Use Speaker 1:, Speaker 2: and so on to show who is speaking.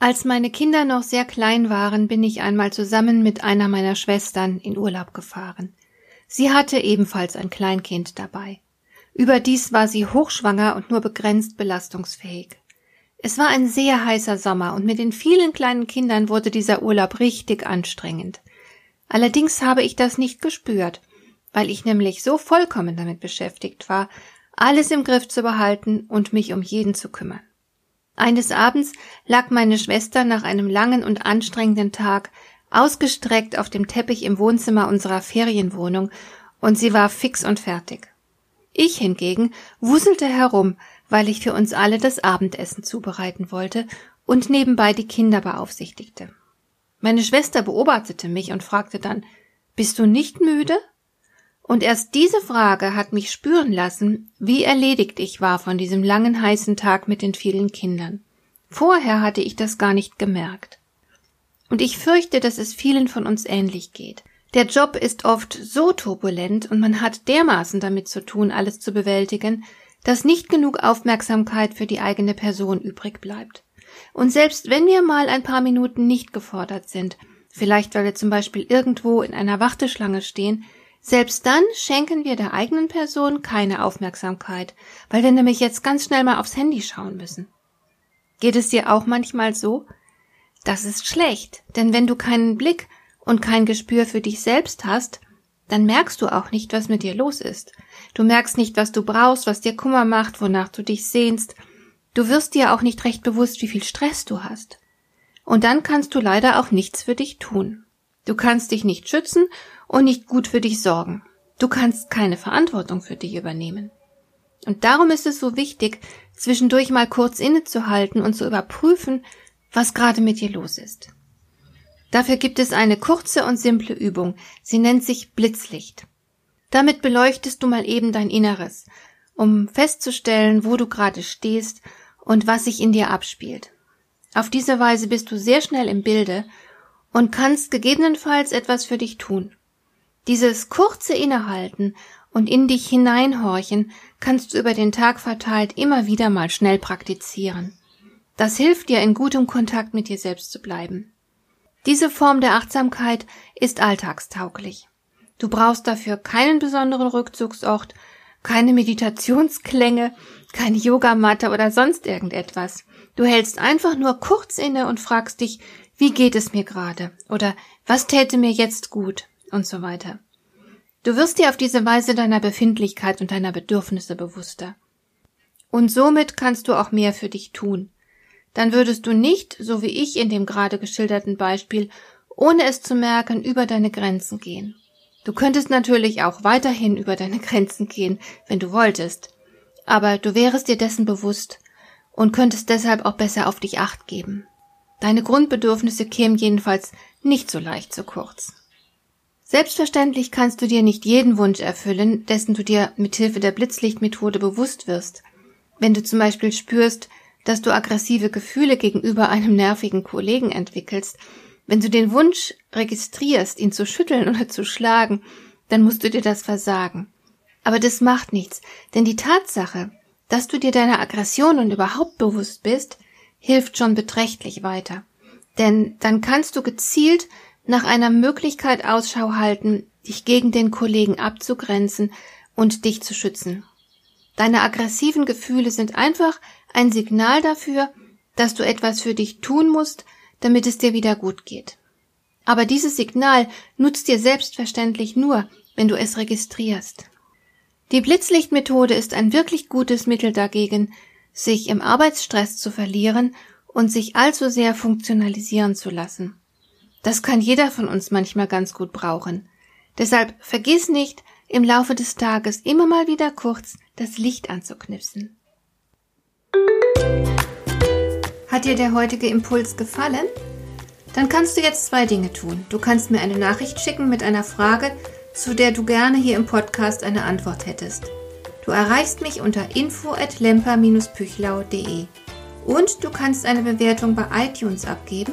Speaker 1: Als meine Kinder noch sehr klein waren, bin ich einmal zusammen mit einer meiner Schwestern in Urlaub gefahren. Sie hatte ebenfalls ein Kleinkind dabei. Überdies war sie hochschwanger und nur begrenzt belastungsfähig. Es war ein sehr heißer Sommer und mit den vielen kleinen Kindern wurde dieser Urlaub richtig anstrengend. Allerdings habe ich das nicht gespürt, weil ich nämlich so vollkommen damit beschäftigt war, alles im Griff zu behalten und mich um jeden zu kümmern. Eines Abends lag meine Schwester nach einem langen und anstrengenden Tag ausgestreckt auf dem Teppich im Wohnzimmer unserer Ferienwohnung und sie war fix und fertig. Ich hingegen wuselte herum, weil ich für uns alle das Abendessen zubereiten wollte und nebenbei die Kinder beaufsichtigte. Meine Schwester beobachtete mich und fragte dann Bist du nicht müde? Und erst diese Frage hat mich spüren lassen, wie erledigt ich war von diesem langen heißen Tag mit den vielen Kindern. Vorher hatte ich das gar nicht gemerkt. Und ich fürchte, dass es vielen von uns ähnlich geht. Der Job ist oft so turbulent und man hat dermaßen damit zu tun, alles zu bewältigen, dass nicht genug Aufmerksamkeit für die eigene Person übrig bleibt. Und selbst wenn wir mal ein paar Minuten nicht gefordert sind, vielleicht weil wir zum Beispiel irgendwo in einer Warteschlange stehen, selbst dann schenken wir der eigenen Person keine Aufmerksamkeit, weil wir nämlich jetzt ganz schnell mal aufs Handy schauen müssen. Geht es dir auch manchmal so? Das ist schlecht, denn wenn du keinen Blick und kein Gespür für dich selbst hast, dann merkst du auch nicht, was mit dir los ist. Du merkst nicht, was du brauchst, was dir Kummer macht, wonach du dich sehnst. Du wirst dir auch nicht recht bewusst, wie viel Stress du hast. Und dann kannst du leider auch nichts für dich tun. Du kannst dich nicht schützen und nicht gut für dich sorgen. Du kannst keine Verantwortung für dich übernehmen. Und darum ist es so wichtig, zwischendurch mal kurz innezuhalten und zu überprüfen, was gerade mit dir los ist. Dafür gibt es eine kurze und simple Übung. Sie nennt sich Blitzlicht. Damit beleuchtest du mal eben dein Inneres, um festzustellen, wo du gerade stehst und was sich in dir abspielt. Auf diese Weise bist du sehr schnell im Bilde und kannst gegebenenfalls etwas für dich tun. Dieses kurze Innehalten und in dich hineinhorchen kannst du über den Tag verteilt immer wieder mal schnell praktizieren. Das hilft dir, in gutem Kontakt mit dir selbst zu bleiben. Diese Form der Achtsamkeit ist alltagstauglich. Du brauchst dafür keinen besonderen Rückzugsort, keine Meditationsklänge, keine Yogamatte oder sonst irgendetwas. Du hältst einfach nur kurz inne und fragst dich, wie geht es mir gerade? Oder was täte mir jetzt gut? Und so weiter. Du wirst dir auf diese Weise deiner Befindlichkeit und deiner Bedürfnisse bewusster. Und somit kannst du auch mehr für dich tun. Dann würdest du nicht, so wie ich in dem gerade geschilderten Beispiel, ohne es zu merken, über deine Grenzen gehen. Du könntest natürlich auch weiterhin über deine Grenzen gehen, wenn du wolltest, aber du wärest dir dessen bewusst und könntest deshalb auch besser auf dich acht geben. Deine Grundbedürfnisse kämen jedenfalls nicht so leicht zu kurz. Selbstverständlich kannst du dir nicht jeden Wunsch erfüllen, dessen du dir mit Hilfe der Blitzlichtmethode bewusst wirst. Wenn du zum Beispiel spürst, dass du aggressive Gefühle gegenüber einem nervigen Kollegen entwickelst, wenn du den Wunsch registrierst, ihn zu schütteln oder zu schlagen, dann musst du dir das versagen. Aber das macht nichts, denn die Tatsache, dass du dir deiner Aggression und überhaupt bewusst bist, hilft schon beträchtlich weiter. Denn dann kannst du gezielt nach einer Möglichkeit Ausschau halten, dich gegen den Kollegen abzugrenzen und dich zu schützen. Deine aggressiven Gefühle sind einfach ein Signal dafür, dass du etwas für dich tun musst, damit es dir wieder gut geht. Aber dieses Signal nutzt dir selbstverständlich nur, wenn du es registrierst. Die Blitzlichtmethode ist ein wirklich gutes Mittel dagegen, sich im Arbeitsstress zu verlieren und sich allzu sehr funktionalisieren zu lassen. Das kann jeder von uns manchmal ganz gut brauchen. Deshalb vergiss nicht, im Laufe des Tages immer mal wieder kurz das Licht anzuknipsen. Hat dir der heutige Impuls gefallen? Dann kannst du jetzt zwei Dinge tun. Du kannst mir eine Nachricht schicken mit einer Frage, zu der du gerne hier im Podcast eine Antwort hättest. Du erreichst mich unter info@lemper-püchlau.de. Und du kannst eine Bewertung bei iTunes abgeben,